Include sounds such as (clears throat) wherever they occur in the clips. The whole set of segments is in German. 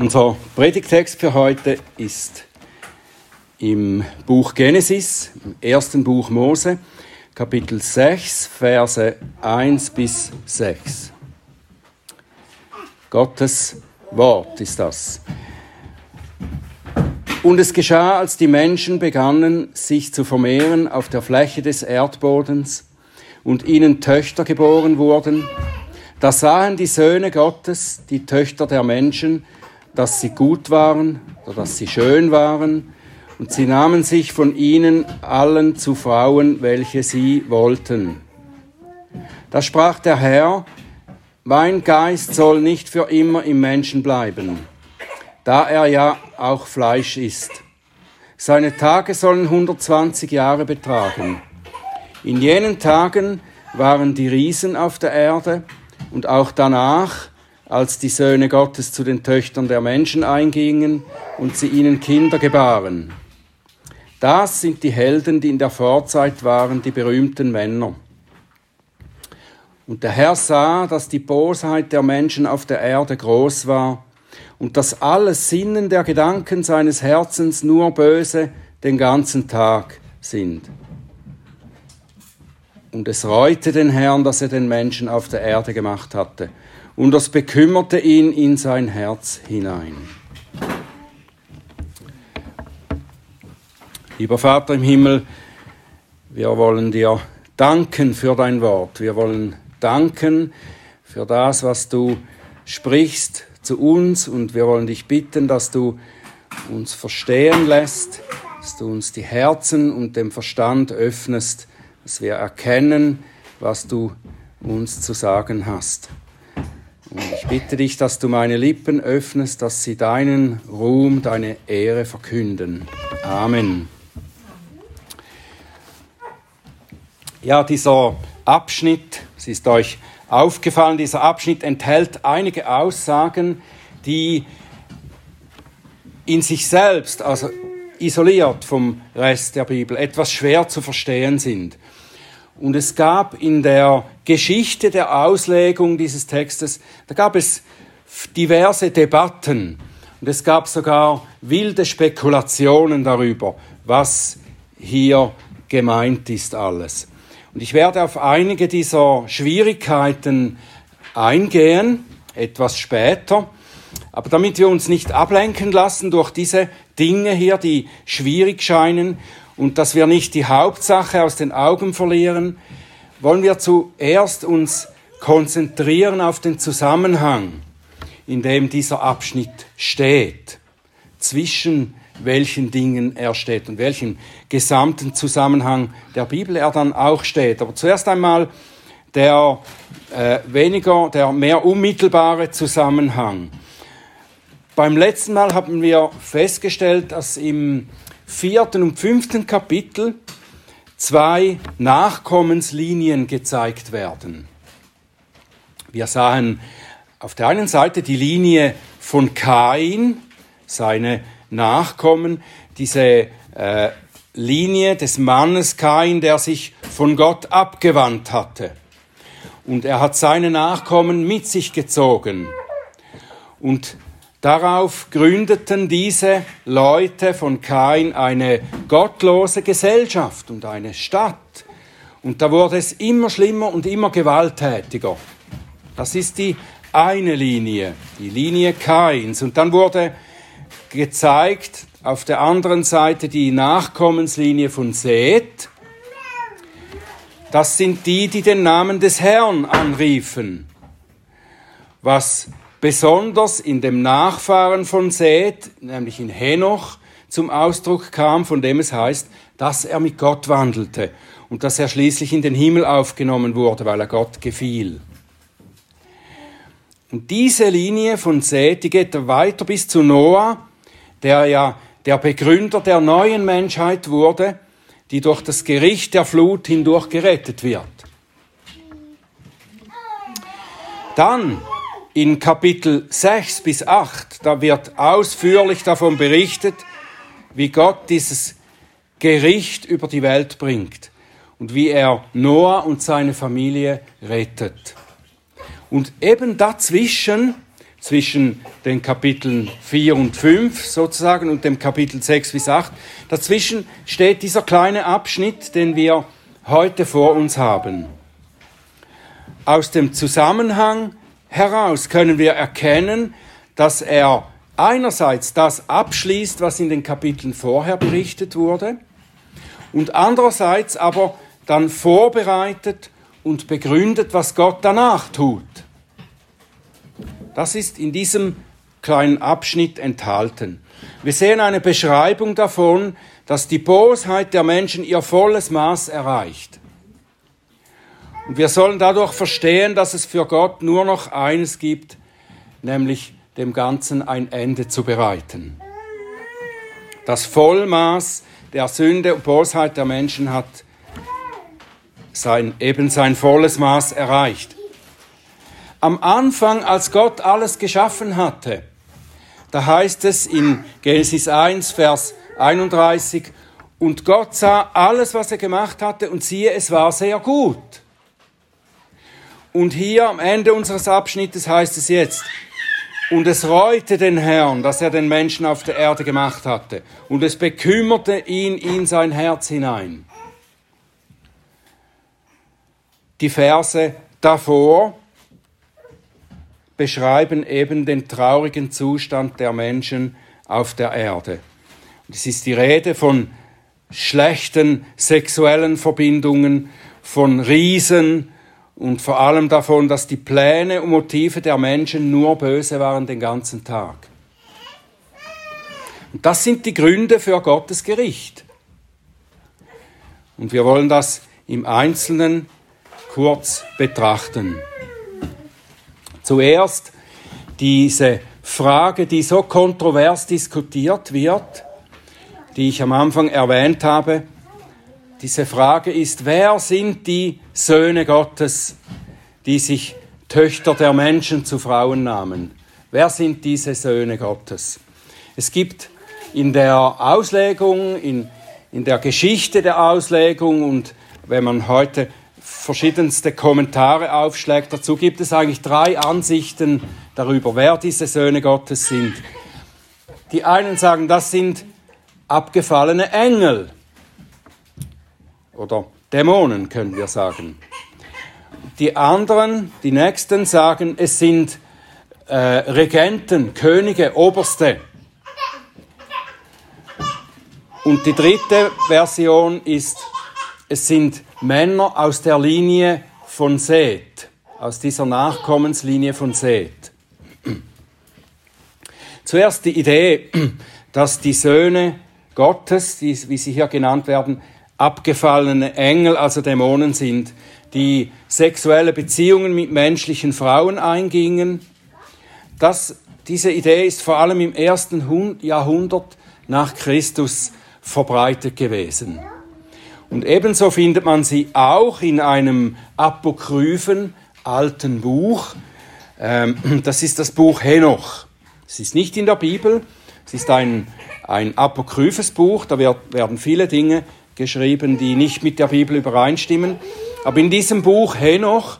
Unser Predigtext für heute ist im Buch Genesis, im ersten Buch Mose, Kapitel 6, Verse 1 bis 6. Gottes Wort ist das. Und es geschah, als die Menschen begannen, sich zu vermehren auf der Fläche des Erdbodens und ihnen Töchter geboren wurden, da sahen die Söhne Gottes, die Töchter der Menschen, dass sie gut waren oder dass sie schön waren, und sie nahmen sich von ihnen allen zu Frauen, welche sie wollten. Da sprach der Herr, mein Geist soll nicht für immer im Menschen bleiben, da er ja auch Fleisch ist. Seine Tage sollen 120 Jahre betragen. In jenen Tagen waren die Riesen auf der Erde und auch danach als die Söhne Gottes zu den Töchtern der Menschen eingingen und sie ihnen Kinder gebaren. Das sind die Helden, die in der Vorzeit waren, die berühmten Männer. Und der Herr sah, dass die Bosheit der Menschen auf der Erde groß war und dass alle Sinnen der Gedanken seines Herzens nur böse den ganzen Tag sind. Und es reute den Herrn, dass er den Menschen auf der Erde gemacht hatte und das bekümmerte ihn in sein Herz hinein. Lieber Vater im Himmel, wir wollen dir danken für dein Wort. Wir wollen danken für das, was du sprichst zu uns und wir wollen dich bitten, dass du uns verstehen lässt, dass du uns die Herzen und den Verstand öffnest, dass wir erkennen, was du uns zu sagen hast. Und ich bitte dich, dass du meine Lippen öffnest, dass sie deinen Ruhm, deine Ehre verkünden. Amen. Ja, dieser Abschnitt, es ist euch aufgefallen, dieser Abschnitt enthält einige Aussagen, die in sich selbst, also isoliert vom Rest der Bibel, etwas schwer zu verstehen sind. Und es gab in der Geschichte der Auslegung dieses Textes, da gab es diverse Debatten und es gab sogar wilde Spekulationen darüber, was hier gemeint ist alles. Und ich werde auf einige dieser Schwierigkeiten eingehen, etwas später. Aber damit wir uns nicht ablenken lassen durch diese Dinge hier, die schwierig scheinen, und dass wir nicht die Hauptsache aus den Augen verlieren, wollen wir zuerst uns konzentrieren auf den Zusammenhang, in dem dieser Abschnitt steht, zwischen welchen Dingen er steht und welchen gesamten Zusammenhang der Bibel er dann auch steht. Aber zuerst einmal der äh, weniger, der mehr unmittelbare Zusammenhang. Beim letzten Mal haben wir festgestellt, dass im vierten und fünften Kapitel zwei Nachkommenslinien gezeigt werden. Wir sahen auf der einen Seite die Linie von Kain, seine Nachkommen, diese äh, Linie des Mannes Kain, der sich von Gott abgewandt hatte. Und er hat seine Nachkommen mit sich gezogen. Und Darauf gründeten diese Leute von Kain eine gottlose Gesellschaft und eine Stadt. Und da wurde es immer schlimmer und immer gewalttätiger. Das ist die eine Linie, die Linie Kains. Und dann wurde gezeigt auf der anderen Seite die Nachkommenslinie von Seth. Das sind die, die den Namen des Herrn anriefen. Was besonders in dem Nachfahren von Seth, nämlich in Henoch, zum Ausdruck kam, von dem es heißt, dass er mit Gott wandelte und dass er schließlich in den Himmel aufgenommen wurde, weil er Gott gefiel. Und diese Linie von Seth, die geht weiter bis zu Noah, der ja der Begründer der neuen Menschheit wurde, die durch das Gericht der Flut hindurch gerettet wird. Dann in Kapitel 6 bis 8, da wird ausführlich davon berichtet, wie Gott dieses Gericht über die Welt bringt und wie er Noah und seine Familie rettet. Und eben dazwischen zwischen den Kapiteln 4 und 5 sozusagen und dem Kapitel 6 bis 8. Dazwischen steht dieser kleine Abschnitt, den wir heute vor uns haben. Aus dem Zusammenhang heraus können wir erkennen, dass er einerseits das abschließt, was in den Kapiteln vorher berichtet wurde, und andererseits aber dann vorbereitet und begründet, was Gott danach tut. Das ist in diesem kleinen Abschnitt enthalten. Wir sehen eine Beschreibung davon, dass die Bosheit der Menschen ihr volles Maß erreicht. Und wir sollen dadurch verstehen, dass es für Gott nur noch eines gibt, nämlich dem Ganzen ein Ende zu bereiten. Das Vollmaß der Sünde und Bosheit der Menschen hat sein, eben sein volles Maß erreicht. Am Anfang, als Gott alles geschaffen hatte, da heißt es in Genesis 1, Vers 31, und Gott sah alles, was er gemacht hatte, und siehe, es war sehr gut. Und hier am Ende unseres Abschnittes heißt es jetzt, und es reute den Herrn, dass er den Menschen auf der Erde gemacht hatte, und es bekümmerte ihn in sein Herz hinein. Die Verse davor beschreiben eben den traurigen Zustand der Menschen auf der Erde. Es ist die Rede von schlechten sexuellen Verbindungen, von Riesen und vor allem davon, dass die Pläne und Motive der Menschen nur böse waren den ganzen Tag. Und das sind die Gründe für Gottes Gericht. Und wir wollen das im Einzelnen kurz betrachten. Zuerst diese Frage, die so kontrovers diskutiert wird, die ich am Anfang erwähnt habe. Diese Frage ist, wer sind die Söhne Gottes, die sich Töchter der Menschen zu Frauen nahmen? Wer sind diese Söhne Gottes? Es gibt in der Auslegung, in, in der Geschichte der Auslegung und wenn man heute verschiedenste Kommentare aufschlägt. Dazu gibt es eigentlich drei Ansichten darüber, wer diese Söhne Gottes sind. Die einen sagen, das sind abgefallene Engel oder Dämonen, können wir sagen. Die anderen, die nächsten, sagen, es sind äh, Regenten, Könige, Oberste. Und die dritte Version ist, es sind Männer aus der Linie von Seth, aus dieser Nachkommenslinie von Seth. Zuerst die Idee, dass die Söhne Gottes, die, wie sie hier genannt werden, abgefallene Engel, also Dämonen sind, die sexuelle Beziehungen mit menschlichen Frauen eingingen. Das, diese Idee ist vor allem im ersten Jahrhundert nach Christus verbreitet gewesen. Und ebenso findet man sie auch in einem apokryphen alten Buch. Ähm, (clears throat) das ist das Buch Henoch. Es ist nicht in der Bibel, es ist ein, ein apokryphes Buch, da werden viele Dinge geschrieben, die nicht mit der Bibel übereinstimmen. Aber in diesem Buch Henoch,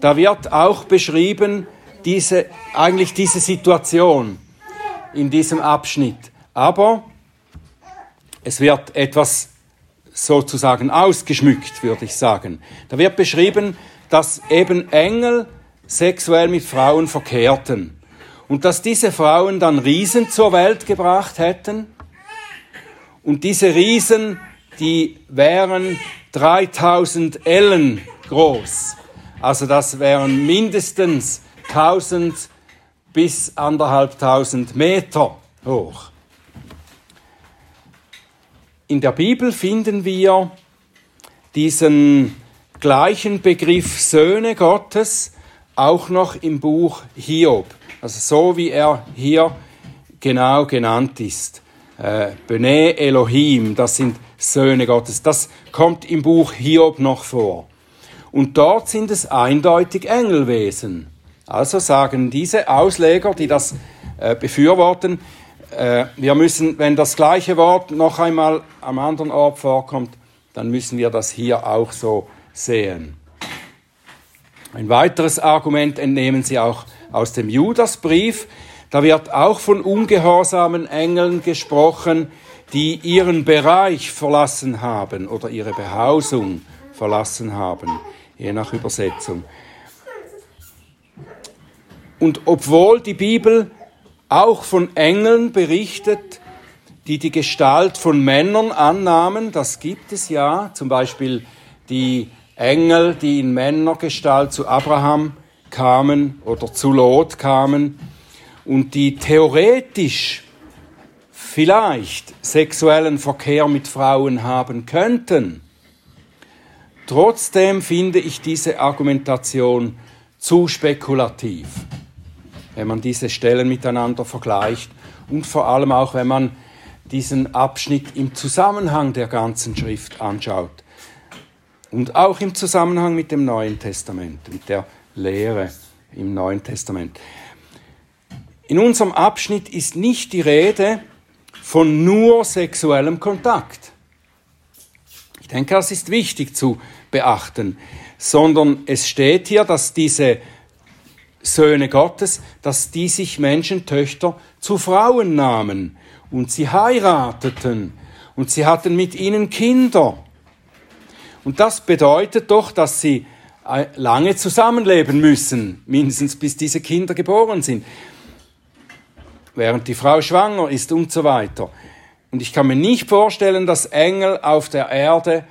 da wird auch beschrieben, diese, eigentlich diese Situation in diesem Abschnitt. Aber es wird etwas sozusagen ausgeschmückt, würde ich sagen. Da wird beschrieben, dass eben Engel sexuell mit Frauen verkehrten und dass diese Frauen dann Riesen zur Welt gebracht hätten und diese Riesen, die wären 3000 Ellen groß. Also das wären mindestens 1000 bis anderthalbtausend Meter hoch. In der Bibel finden wir diesen gleichen Begriff Söhne Gottes auch noch im Buch Hiob. Also so wie er hier genau genannt ist. Äh, Bene Elohim, das sind Söhne Gottes. Das kommt im Buch Hiob noch vor. Und dort sind es eindeutig Engelwesen. Also sagen diese Ausleger, die das äh, befürworten, äh, wir müssen, wenn das gleiche Wort noch einmal am anderen Ort vorkommt, dann müssen wir das hier auch so sehen. Ein weiteres Argument entnehmen Sie auch aus dem Judasbrief. Da wird auch von ungehorsamen Engeln gesprochen, die ihren Bereich verlassen haben oder ihre Behausung verlassen haben, je nach Übersetzung. Und obwohl die Bibel auch von Engeln berichtet, die die Gestalt von Männern annahmen, das gibt es ja, zum Beispiel die Engel, die in Männergestalt zu Abraham kamen oder zu Lot kamen. Und die theoretisch vielleicht sexuellen Verkehr mit Frauen haben könnten. Trotzdem finde ich diese Argumentation zu spekulativ, wenn man diese Stellen miteinander vergleicht und vor allem auch, wenn man diesen Abschnitt im Zusammenhang der ganzen Schrift anschaut und auch im Zusammenhang mit dem Neuen Testament, mit der Lehre im Neuen Testament. In unserem Abschnitt ist nicht die Rede von nur sexuellem Kontakt. Ich denke, das ist wichtig zu beachten, sondern es steht hier, dass diese Söhne Gottes, dass die sich Menschentöchter zu Frauen nahmen und sie heirateten und sie hatten mit ihnen Kinder. Und das bedeutet doch, dass sie äh, lange zusammenleben müssen, mindestens bis diese Kinder geboren sind, während die Frau schwanger ist und so weiter. Und ich kann mir nicht vorstellen, dass Engel auf der Erde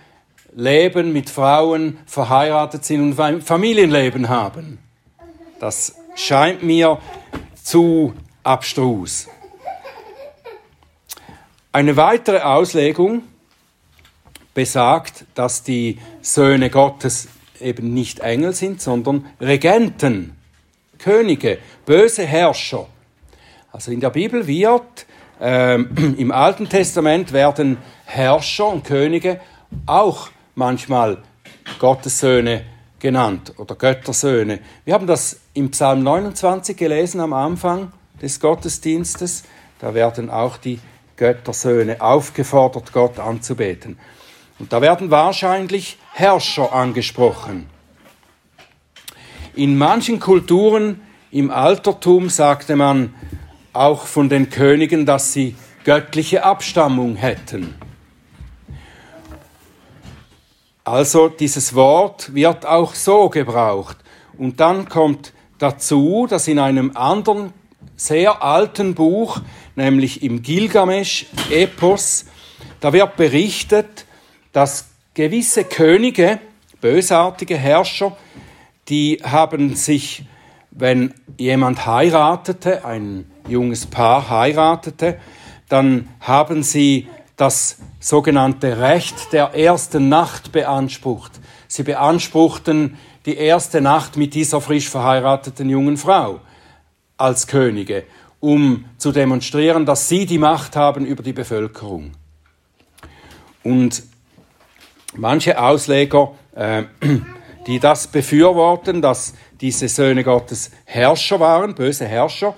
leben, mit Frauen verheiratet sind und Familienleben haben. Das scheint mir zu abstrus. Eine weitere Auslegung besagt, dass die Söhne Gottes eben nicht Engel sind, sondern Regenten, Könige, böse Herrscher. Also in der Bibel wird, äh, (clears throat) im Alten Testament werden Herrscher und Könige auch manchmal Gottessöhne genannt oder Göttersöhne. Wir haben das im Psalm 29 gelesen am Anfang des Gottesdienstes. Da werden auch die Göttersöhne aufgefordert, Gott anzubeten. Und da werden wahrscheinlich Herrscher angesprochen. In manchen Kulturen im Altertum sagte man auch von den Königen, dass sie göttliche Abstammung hätten. Also dieses Wort wird auch so gebraucht. Und dann kommt dazu, dass in einem anderen sehr alten Buch, nämlich im Gilgamesch-Epos, da wird berichtet, dass gewisse Könige, bösartige Herrscher, die haben sich, wenn jemand heiratete, ein junges Paar heiratete, dann haben sie das sogenannte Recht der ersten Nacht beansprucht. Sie beanspruchten die erste Nacht mit dieser frisch verheirateten jungen Frau als Könige, um zu demonstrieren, dass sie die Macht haben über die Bevölkerung. Und manche Ausleger, äh, die das befürworten, dass diese Söhne Gottes Herrscher waren, böse Herrscher,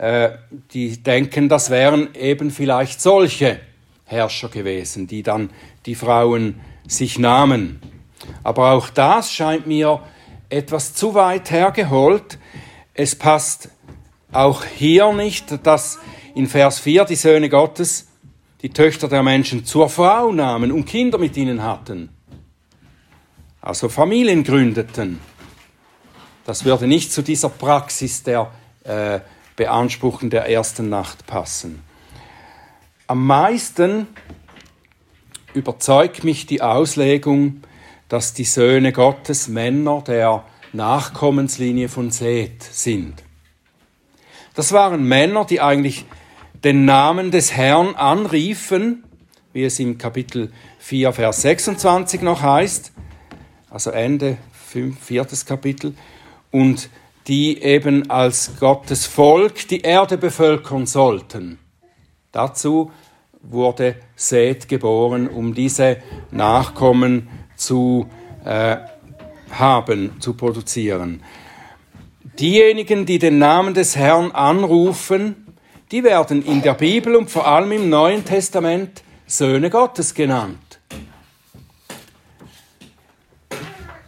äh, die denken, das wären eben vielleicht solche Herrscher gewesen, die dann die Frauen sich nahmen. Aber auch das scheint mir etwas zu weit hergeholt. Es passt auch hier nicht, dass in Vers 4 die Söhne Gottes die Töchter der Menschen zur Frau nahmen und Kinder mit ihnen hatten. Also Familien gründeten. Das würde nicht zu dieser Praxis der äh, Beanspruchen der ersten Nacht passen. Am meisten überzeugt mich die Auslegung, dass die Söhne Gottes Männer der Nachkommenslinie von Seth sind. Das waren Männer, die eigentlich den Namen des Herrn anriefen, wie es im Kapitel 4, Vers 26 noch heißt, also Ende 5, viertes Kapitel, und die eben als Gottes Volk die Erde bevölkern sollten. Dazu wurde Seth geboren, um diese Nachkommen zu äh, haben, zu produzieren. Diejenigen, die den Namen des Herrn anrufen, die werden in der Bibel und vor allem im Neuen Testament Söhne Gottes genannt.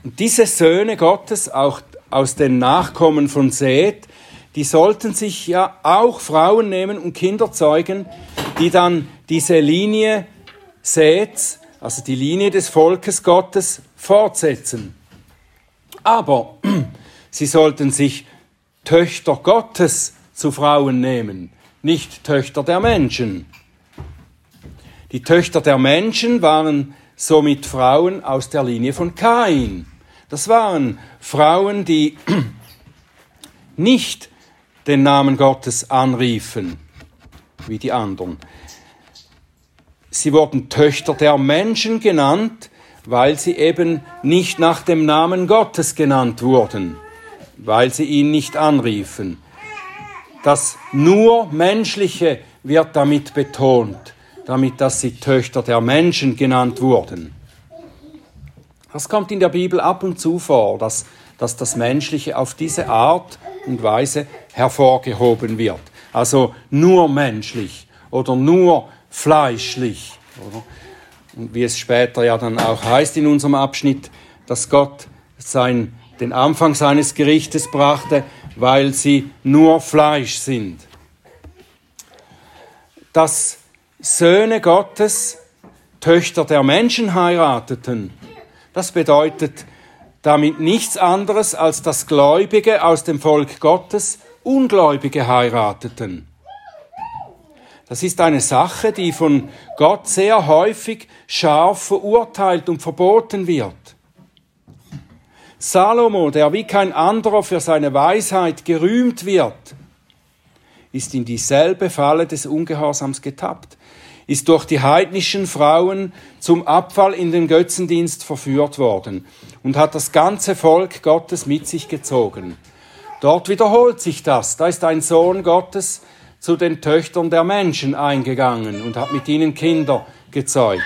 Und diese Söhne Gottes, auch aus den Nachkommen von Seth, die sollten sich ja auch Frauen nehmen und Kinder zeugen, die dann diese Linie Seth, also die Linie des Volkes Gottes, fortsetzen. Aber (clears throat) sie sollten sich Töchter Gottes zu Frauen nehmen, nicht Töchter der Menschen. Die Töchter der Menschen waren somit Frauen aus der Linie von Kain. Das waren Frauen, die (clears throat) nicht den Namen Gottes anriefen, wie die anderen. Sie wurden Töchter der Menschen genannt, weil sie eben nicht nach dem Namen Gottes genannt wurden, weil sie ihn nicht anriefen. Das nur Menschliche wird damit betont, damit dass sie Töchter der Menschen genannt wurden. Das kommt in der Bibel ab und zu vor, dass, dass das Menschliche auf diese Art und Weise hervorgehoben wird. Also nur menschlich oder nur fleischlich. Oder? Und wie es später ja dann auch heißt in unserem Abschnitt, dass Gott sein, den Anfang seines Gerichtes brachte, weil sie nur Fleisch sind. Dass Söhne Gottes Töchter der Menschen heirateten, das bedeutet damit nichts anderes, als dass Gläubige aus dem Volk Gottes Ungläubige heirateten. Das ist eine Sache, die von Gott sehr häufig scharf verurteilt und verboten wird. Salomo, der wie kein anderer für seine Weisheit gerühmt wird, ist in dieselbe Falle des Ungehorsams getappt, ist durch die heidnischen Frauen zum Abfall in den Götzendienst verführt worden und hat das ganze Volk Gottes mit sich gezogen. Dort wiederholt sich das. Da ist ein Sohn Gottes zu den Töchtern der Menschen eingegangen und hat mit ihnen Kinder gezeugt.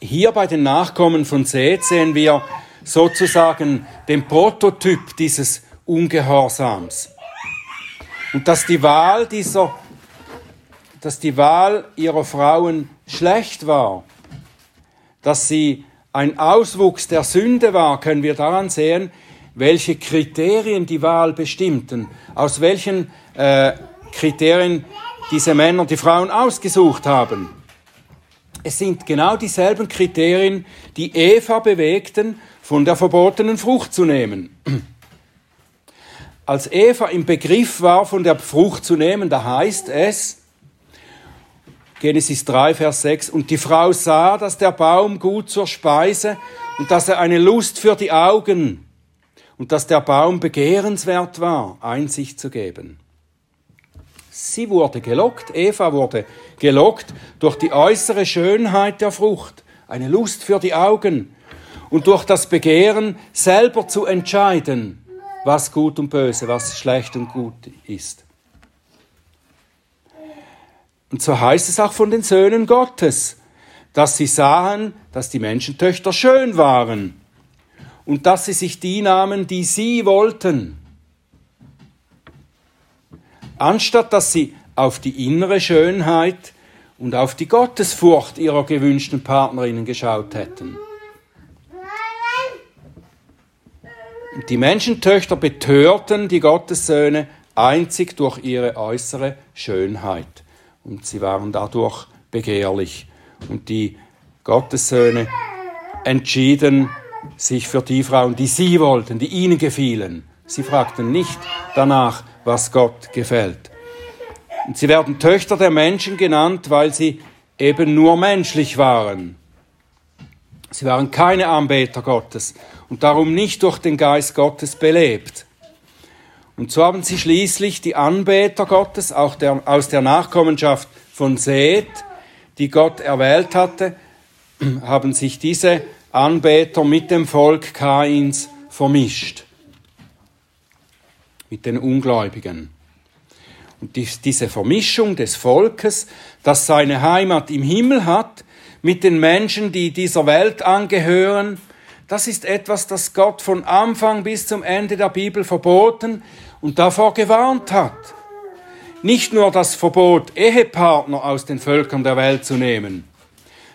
Hier bei den Nachkommen von Seth sehen wir sozusagen den Prototyp dieses Ungehorsams. Und dass die Wahl dieser, dass die Wahl ihrer Frauen schlecht war, dass sie ein Auswuchs der Sünde war, können wir daran sehen, welche Kriterien die Wahl bestimmten, aus welchen äh, Kriterien diese Männer die Frauen ausgesucht haben. Es sind genau dieselben Kriterien, die Eva bewegten, von der verbotenen Frucht zu nehmen. Als Eva im Begriff war, von der Frucht zu nehmen, da heißt es, Genesis 3, Vers 6, und die Frau sah, dass der Baum gut zur Speise und dass er eine Lust für die Augen und dass der Baum begehrenswert war, Einsicht zu geben. Sie wurde gelockt, Eva wurde gelockt durch die äußere Schönheit der Frucht, eine Lust für die Augen und durch das Begehren selber zu entscheiden, was gut und böse, was schlecht und gut ist. Und so heißt es auch von den Söhnen Gottes, dass sie sahen, dass die Menschentöchter schön waren und dass sie sich die nahmen, die sie wollten. Anstatt dass sie auf die innere Schönheit und auf die Gottesfurcht ihrer gewünschten Partnerinnen geschaut hätten. Die Menschentöchter betörten die Gottessöhne einzig durch ihre äußere Schönheit. Und sie waren dadurch begehrlich. Und die Gottessöhne entschieden sich für die Frauen, die sie wollten, die ihnen gefielen. Sie fragten nicht danach, was Gott gefällt. Und sie werden Töchter der Menschen genannt, weil sie eben nur menschlich waren. Sie waren keine Anbeter Gottes und darum nicht durch den Geist Gottes belebt. Und so haben sie schließlich die Anbeter Gottes, auch der, aus der Nachkommenschaft von Seth, die Gott erwählt hatte, haben sich diese Anbeter mit dem Volk Kains vermischt, mit den Ungläubigen. Und diese Vermischung des Volkes, das seine Heimat im Himmel hat, mit den Menschen, die dieser Welt angehören, das ist etwas, das Gott von Anfang bis zum Ende der Bibel verboten und davor gewarnt hat. Nicht nur das Verbot, Ehepartner aus den Völkern der Welt zu nehmen,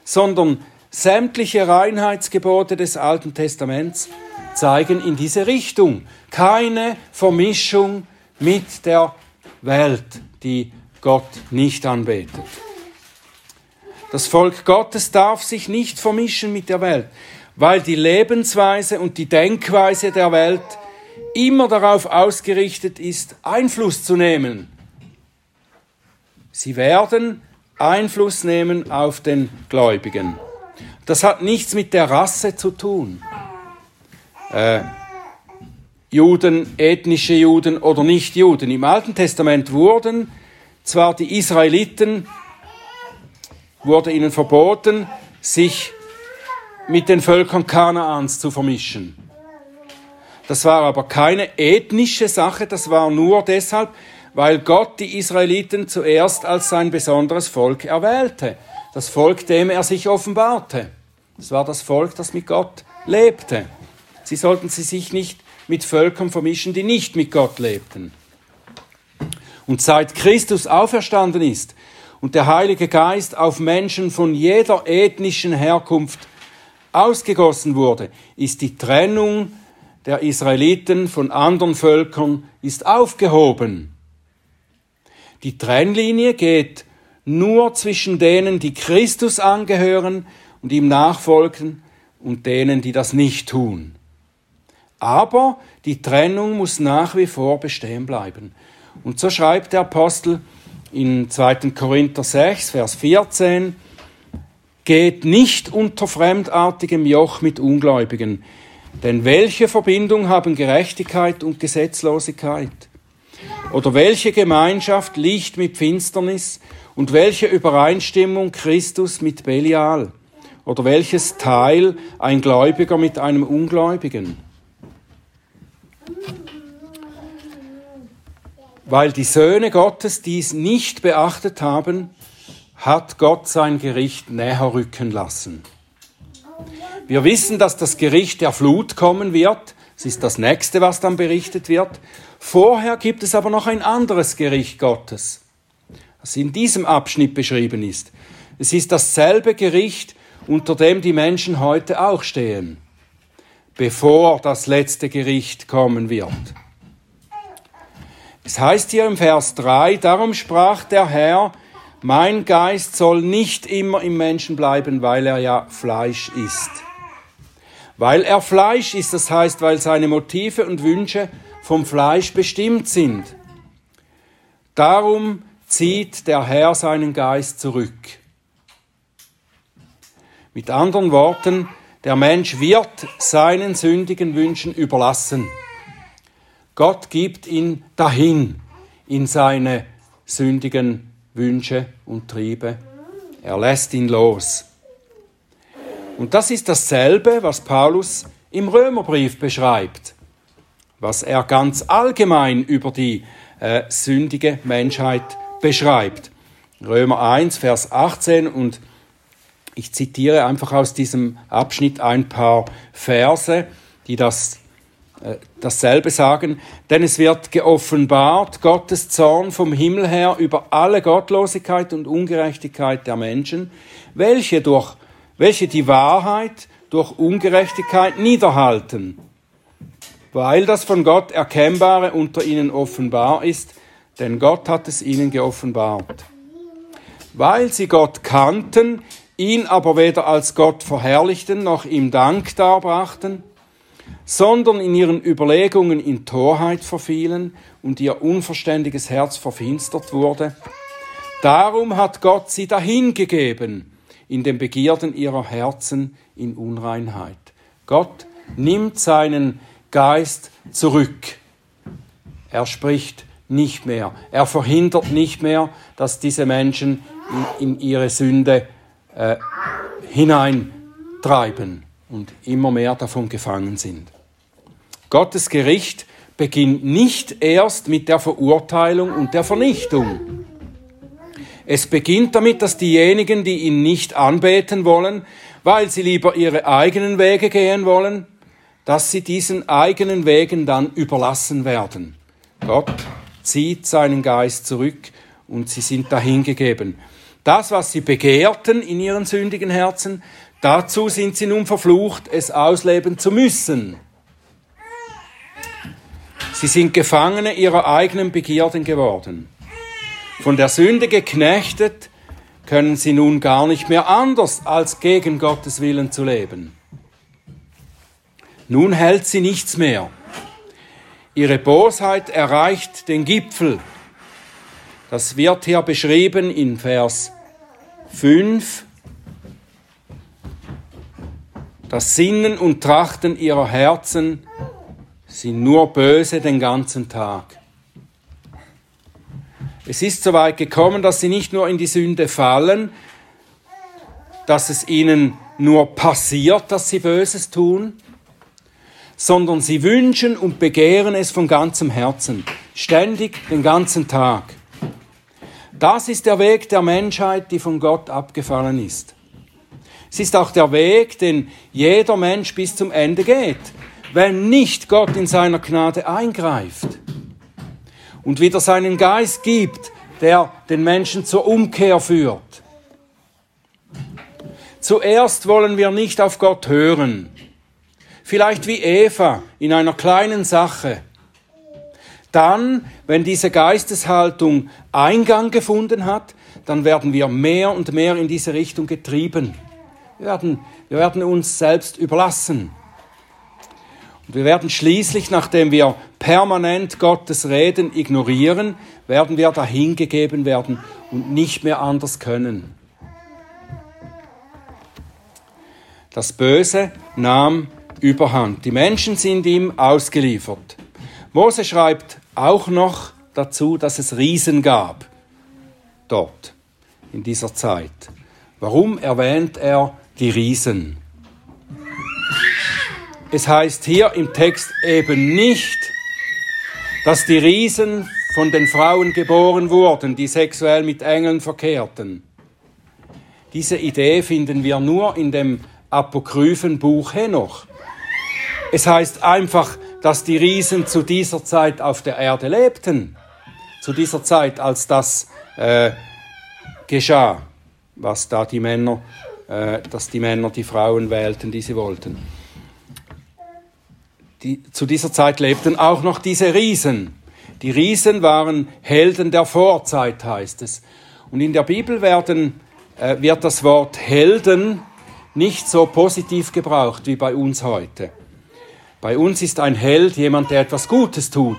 sondern sämtliche Reinheitsgebote des Alten Testaments zeigen in diese Richtung. Keine Vermischung mit der Welt, die Gott nicht anbetet. Das Volk Gottes darf sich nicht vermischen mit der Welt, weil die Lebensweise und die Denkweise der Welt immer darauf ausgerichtet ist, Einfluss zu nehmen. Sie werden Einfluss nehmen auf den Gläubigen. Das hat nichts mit der Rasse zu tun. Äh, Juden, ethnische Juden oder Nicht-Juden. Im Alten Testament wurden zwar die Israeliten wurde ihnen verboten, sich mit den Völkern Kanaans zu vermischen. Das war aber keine ethnische Sache, das war nur deshalb, weil Gott die Israeliten zuerst als sein besonderes Volk erwählte. Das Volk, dem er sich offenbarte. Das war das Volk, das mit Gott lebte. Sie sollten sie sich nicht mit Völkern vermischen, die nicht mit Gott lebten. Und seit Christus auferstanden ist, und der Heilige Geist auf Menschen von jeder ethnischen Herkunft ausgegossen wurde, ist die Trennung der Israeliten von anderen Völkern ist aufgehoben. Die Trennlinie geht nur zwischen denen, die Christus angehören und ihm nachfolgen, und denen, die das nicht tun. Aber die Trennung muss nach wie vor bestehen bleiben. Und so schreibt der Apostel in 2. Korinther 6, Vers 14, geht nicht unter fremdartigem Joch mit Ungläubigen, denn welche Verbindung haben Gerechtigkeit und Gesetzlosigkeit? Oder welche Gemeinschaft Licht mit Finsternis und welche Übereinstimmung Christus mit Belial? Oder welches Teil ein Gläubiger mit einem Ungläubigen? Weil die Söhne Gottes dies nicht beachtet haben, hat Gott sein Gericht näher rücken lassen. Wir wissen, dass das Gericht der Flut kommen wird. Es ist das nächste, was dann berichtet wird. Vorher gibt es aber noch ein anderes Gericht Gottes, das in diesem Abschnitt beschrieben ist. Es ist dasselbe Gericht, unter dem die Menschen heute auch stehen, bevor das letzte Gericht kommen wird. Es heißt hier im Vers 3, darum sprach der Herr, mein Geist soll nicht immer im Menschen bleiben, weil er ja Fleisch ist. Weil er Fleisch ist, das heißt, weil seine Motive und Wünsche vom Fleisch bestimmt sind. Darum zieht der Herr seinen Geist zurück. Mit anderen Worten, der Mensch wird seinen sündigen Wünschen überlassen. Gott gibt ihn dahin in seine sündigen Wünsche und Triebe. Er lässt ihn los. Und das ist dasselbe, was Paulus im Römerbrief beschreibt, was er ganz allgemein über die äh, sündige Menschheit beschreibt. Römer 1, Vers 18 und ich zitiere einfach aus diesem Abschnitt ein paar Verse, die das äh, dasselbe sagen, denn es wird geoffenbart Gottes Zorn vom Himmel her über alle Gottlosigkeit und Ungerechtigkeit der Menschen, welche durch welche die Wahrheit durch Ungerechtigkeit niederhalten, weil das von Gott Erkennbare unter ihnen offenbar ist, denn Gott hat es ihnen geoffenbart. Weil sie Gott kannten, ihn aber weder als Gott verherrlichten noch ihm Dank darbrachten, sondern in ihren Überlegungen in Torheit verfielen und ihr unverständiges Herz verfinstert wurde. Darum hat Gott sie dahingegeben in den Begierden ihrer Herzen in Unreinheit. Gott nimmt seinen Geist zurück. Er spricht nicht mehr. Er verhindert nicht mehr, dass diese Menschen in, in ihre Sünde äh, hineintreiben und immer mehr davon gefangen sind. Gottes Gericht beginnt nicht erst mit der Verurteilung und der Vernichtung. Es beginnt damit, dass diejenigen, die ihn nicht anbeten wollen, weil sie lieber ihre eigenen Wege gehen wollen, dass sie diesen eigenen Wegen dann überlassen werden. Gott zieht seinen Geist zurück und sie sind dahingegeben. Das, was sie begehrten in ihren sündigen Herzen, Dazu sind sie nun verflucht, es ausleben zu müssen. Sie sind Gefangene ihrer eigenen Begierden geworden. Von der Sünde geknechtet können sie nun gar nicht mehr anders, als gegen Gottes Willen zu leben. Nun hält sie nichts mehr. Ihre Bosheit erreicht den Gipfel. Das wird hier beschrieben in Vers 5. Das Sinnen und Trachten ihrer Herzen sind nur böse den ganzen Tag. Es ist so weit gekommen, dass sie nicht nur in die Sünde fallen, dass es ihnen nur passiert, dass sie Böses tun, sondern sie wünschen und begehren es von ganzem Herzen, ständig den ganzen Tag. Das ist der Weg der Menschheit, die von Gott abgefallen ist. Es ist auch der Weg, den jeder Mensch bis zum Ende geht, wenn nicht Gott in seiner Gnade eingreift und wieder seinen Geist gibt, der den Menschen zur Umkehr führt. Zuerst wollen wir nicht auf Gott hören. Vielleicht wie Eva in einer kleinen Sache. Dann, wenn diese Geisteshaltung Eingang gefunden hat, dann werden wir mehr und mehr in diese Richtung getrieben. Wir werden, wir werden uns selbst überlassen. Und wir werden schließlich, nachdem wir permanent Gottes Reden ignorieren, werden wir dahingegeben werden und nicht mehr anders können. Das Böse nahm überhand. Die Menschen sind ihm ausgeliefert. Mose schreibt auch noch dazu, dass es Riesen gab dort in dieser Zeit. Warum erwähnt er die Riesen? Es heißt hier im Text eben nicht, dass die Riesen von den Frauen geboren wurden, die sexuell mit Engeln verkehrten. Diese Idee finden wir nur in dem apokryphen Buch Henoch. Es heißt einfach, dass die Riesen zu dieser Zeit auf der Erde lebten. Zu dieser Zeit, als das äh, geschah, was da die Männer, äh, dass die Männer die Frauen wählten, die sie wollten die, zu dieser Zeit lebten auch noch diese Riesen. Die Riesen waren Helden der Vorzeit, heißt es. Und in der Bibel werden, äh, wird das Wort Helden nicht so positiv gebraucht wie bei uns heute. Bei uns ist ein Held jemand, der etwas Gutes tut.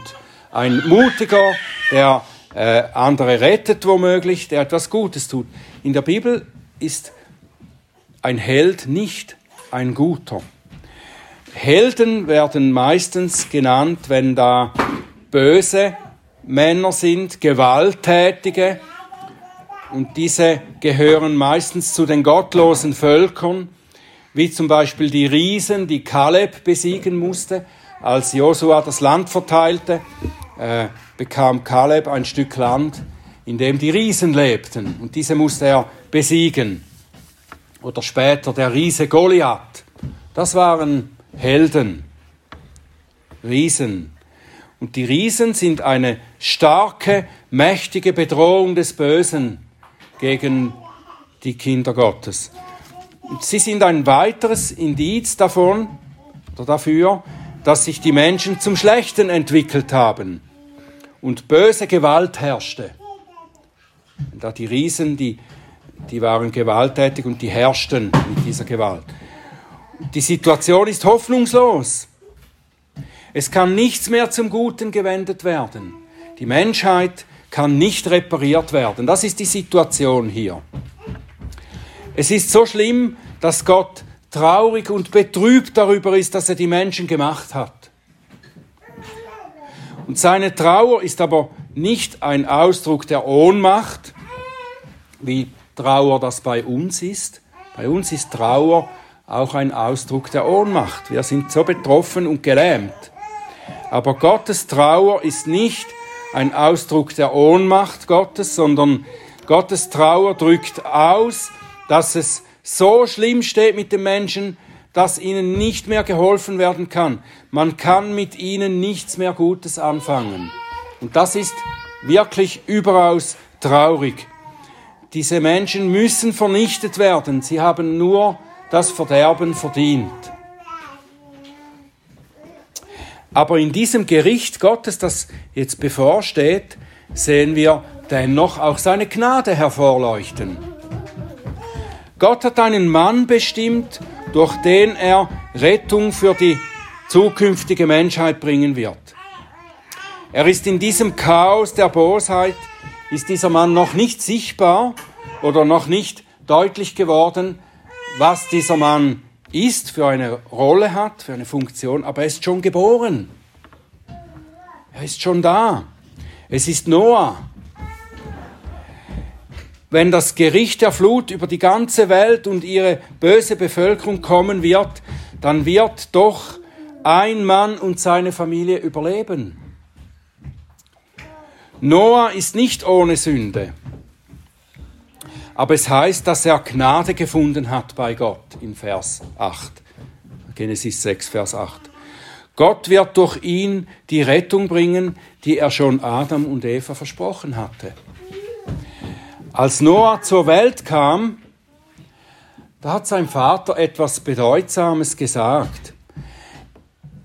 Ein Mutiger, der äh, andere rettet womöglich, der etwas Gutes tut. In der Bibel ist ein Held nicht ein Guter. Helden werden meistens genannt, wenn da böse Männer sind, gewalttätige, und diese gehören meistens zu den gottlosen Völkern, wie zum Beispiel die Riesen, die Kaleb besiegen musste. Als Josua das Land verteilte, äh, bekam Kaleb ein Stück Land, in dem die Riesen lebten. Und diese musste er besiegen. Oder später der Riese Goliath. Das waren Helden, Riesen. Und die Riesen sind eine starke, mächtige Bedrohung des Bösen gegen die Kinder Gottes. Und sie sind ein weiteres Indiz davon oder dafür, dass sich die Menschen zum Schlechten entwickelt haben und böse Gewalt herrschte. Da die Riesen, die, die waren gewalttätig und die herrschten mit dieser Gewalt. Die Situation ist hoffnungslos. Es kann nichts mehr zum Guten gewendet werden. Die Menschheit kann nicht repariert werden. Das ist die Situation hier. Es ist so schlimm, dass Gott traurig und betrübt darüber ist, dass er die Menschen gemacht hat. Und seine Trauer ist aber nicht ein Ausdruck der Ohnmacht, wie Trauer das bei uns ist. Bei uns ist Trauer auch ein Ausdruck der Ohnmacht. Wir sind so betroffen und gelähmt. Aber Gottes Trauer ist nicht ein Ausdruck der Ohnmacht Gottes, sondern Gottes Trauer drückt aus, dass es so schlimm steht mit den Menschen, dass ihnen nicht mehr geholfen werden kann. Man kann mit ihnen nichts mehr Gutes anfangen. Und das ist wirklich überaus traurig. Diese Menschen müssen vernichtet werden. Sie haben nur das Verderben verdient. Aber in diesem Gericht Gottes, das jetzt bevorsteht, sehen wir dennoch auch seine Gnade hervorleuchten. Gott hat einen Mann bestimmt, durch den er Rettung für die zukünftige Menschheit bringen wird. Er ist in diesem Chaos der Bosheit, ist dieser Mann noch nicht sichtbar oder noch nicht deutlich geworden, was dieser Mann ist, für eine Rolle hat, für eine Funktion, aber er ist schon geboren. Er ist schon da. Es ist Noah. Wenn das Gericht der Flut über die ganze Welt und ihre böse Bevölkerung kommen wird, dann wird doch ein Mann und seine Familie überleben. Noah ist nicht ohne Sünde. Aber es heißt, dass er Gnade gefunden hat bei Gott in Vers 8. Genesis 6, Vers 8. Gott wird durch ihn die Rettung bringen, die er schon Adam und Eva versprochen hatte. Als Noah zur Welt kam, da hat sein Vater etwas Bedeutsames gesagt.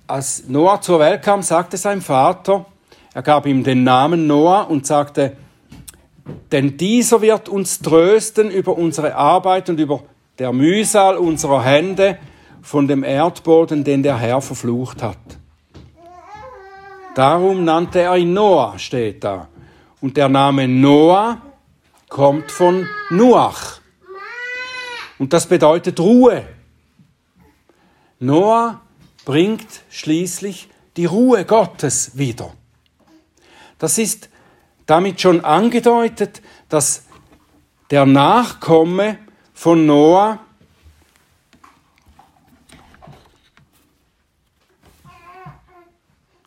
Als Noah zur Welt kam, sagte sein Vater, er gab ihm den Namen Noah und sagte, denn dieser wird uns trösten über unsere Arbeit und über der Mühsal unserer Hände von dem Erdboden, den der Herr verflucht hat. Darum nannte er ihn Noah, steht da. Und der Name Noah kommt von Nuach. Und das bedeutet Ruhe. Noah bringt schließlich die Ruhe Gottes wieder. Das ist damit schon angedeutet, dass der Nachkomme von Noah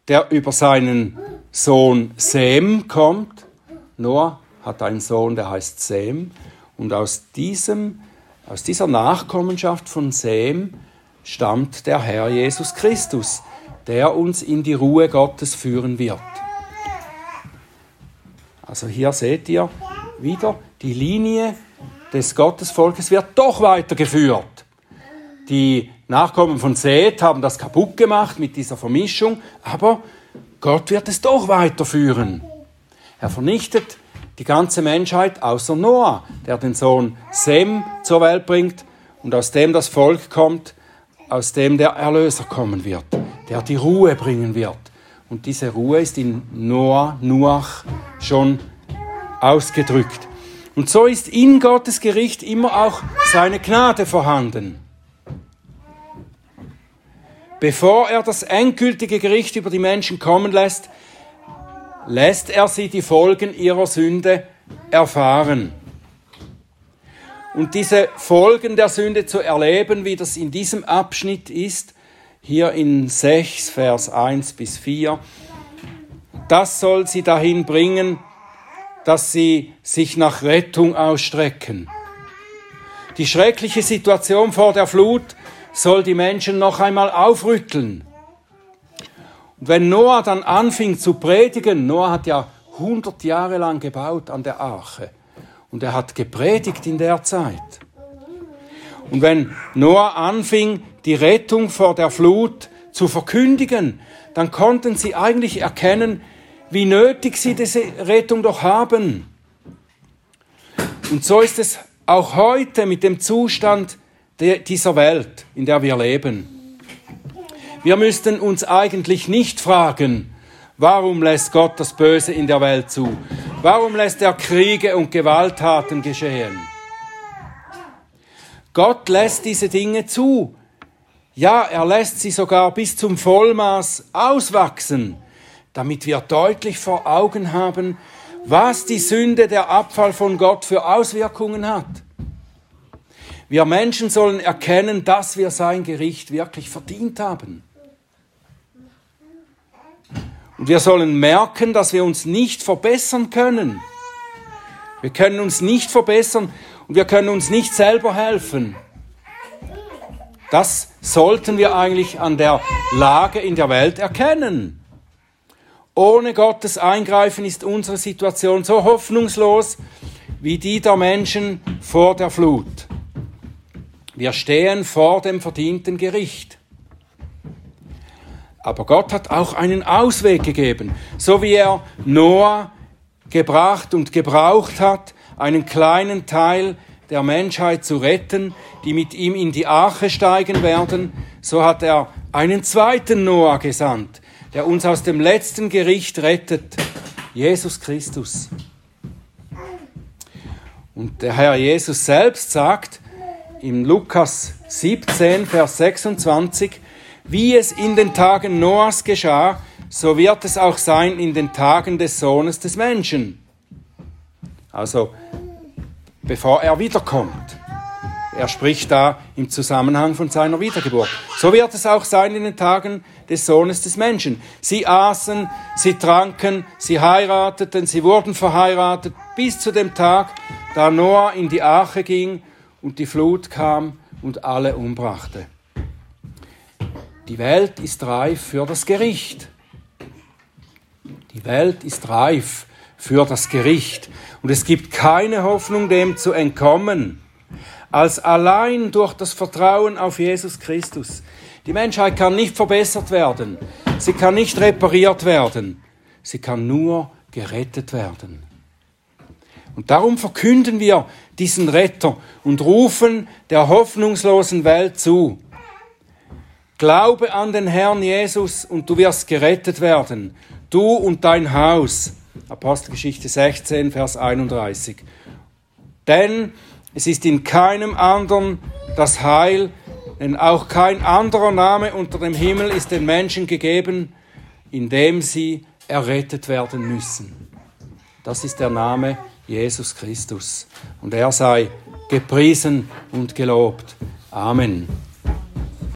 der über seinen Sohn Sem kommt. Noah hat einen Sohn, der heißt Sem. Und aus, diesem, aus dieser Nachkommenschaft von Sem stammt der Herr Jesus Christus, der uns in die Ruhe Gottes führen wird. Also hier seht ihr wieder, die Linie des Gottesvolkes wird doch weitergeführt. Die Nachkommen von Seth haben das kaputt gemacht mit dieser Vermischung, aber Gott wird es doch weiterführen. Er vernichtet die ganze Menschheit außer Noah, der den Sohn Sem zur Welt bringt und aus dem das Volk kommt, aus dem der Erlöser kommen wird, der die Ruhe bringen wird. Und diese Ruhe ist in Noah, Nuach schon ausgedrückt. Und so ist in Gottes Gericht immer auch seine Gnade vorhanden. Bevor er das endgültige Gericht über die Menschen kommen lässt, lässt er sie die Folgen ihrer Sünde erfahren. Und diese Folgen der Sünde zu erleben, wie das in diesem Abschnitt ist, hier in 6, Vers 1 bis 4. Das soll sie dahin bringen, dass sie sich nach Rettung ausstrecken. Die schreckliche Situation vor der Flut soll die Menschen noch einmal aufrütteln. Und wenn Noah dann anfing zu predigen, Noah hat ja 100 Jahre lang gebaut an der Arche und er hat gepredigt in der Zeit. Und wenn Noah anfing, die Rettung vor der Flut zu verkündigen, dann konnten sie eigentlich erkennen, wie nötig sie diese Rettung doch haben. Und so ist es auch heute mit dem Zustand dieser Welt, in der wir leben. Wir müssten uns eigentlich nicht fragen, warum lässt Gott das Böse in der Welt zu? Warum lässt er Kriege und Gewalttaten geschehen? Gott lässt diese Dinge zu. Ja, er lässt sie sogar bis zum Vollmaß auswachsen, damit wir deutlich vor Augen haben, was die Sünde, der Abfall von Gott für Auswirkungen hat. Wir Menschen sollen erkennen, dass wir sein Gericht wirklich verdient haben. Und wir sollen merken, dass wir uns nicht verbessern können. Wir können uns nicht verbessern und wir können uns nicht selber helfen. Das sollten wir eigentlich an der Lage in der Welt erkennen. Ohne Gottes Eingreifen ist unsere Situation so hoffnungslos wie die der Menschen vor der Flut. Wir stehen vor dem verdienten Gericht. Aber Gott hat auch einen Ausweg gegeben, so wie er Noah gebracht und gebraucht hat, einen kleinen Teil der Menschheit zu retten, die mit ihm in die Arche steigen werden, so hat er einen zweiten Noah gesandt, der uns aus dem letzten Gericht rettet, Jesus Christus. Und der Herr Jesus selbst sagt im Lukas 17, Vers 26, wie es in den Tagen Noahs geschah, so wird es auch sein in den Tagen des Sohnes des Menschen. Also, bevor er wiederkommt. Er spricht da im Zusammenhang von seiner Wiedergeburt. So wird es auch sein in den Tagen des Sohnes des Menschen. Sie aßen, sie tranken, sie heirateten, sie wurden verheiratet, bis zu dem Tag, da Noah in die Arche ging und die Flut kam und alle umbrachte. Die Welt ist reif für das Gericht. Die Welt ist reif für das Gericht. Und es gibt keine Hoffnung, dem zu entkommen, als allein durch das Vertrauen auf Jesus Christus. Die Menschheit kann nicht verbessert werden. Sie kann nicht repariert werden. Sie kann nur gerettet werden. Und darum verkünden wir diesen Retter und rufen der hoffnungslosen Welt zu. Glaube an den Herrn Jesus und du wirst gerettet werden, du und dein Haus. Apostelgeschichte 16, Vers 31. Denn es ist in keinem anderen das Heil, denn auch kein anderer Name unter dem Himmel ist den Menschen gegeben, in dem sie errettet werden müssen. Das ist der Name Jesus Christus. Und er sei gepriesen und gelobt. Amen.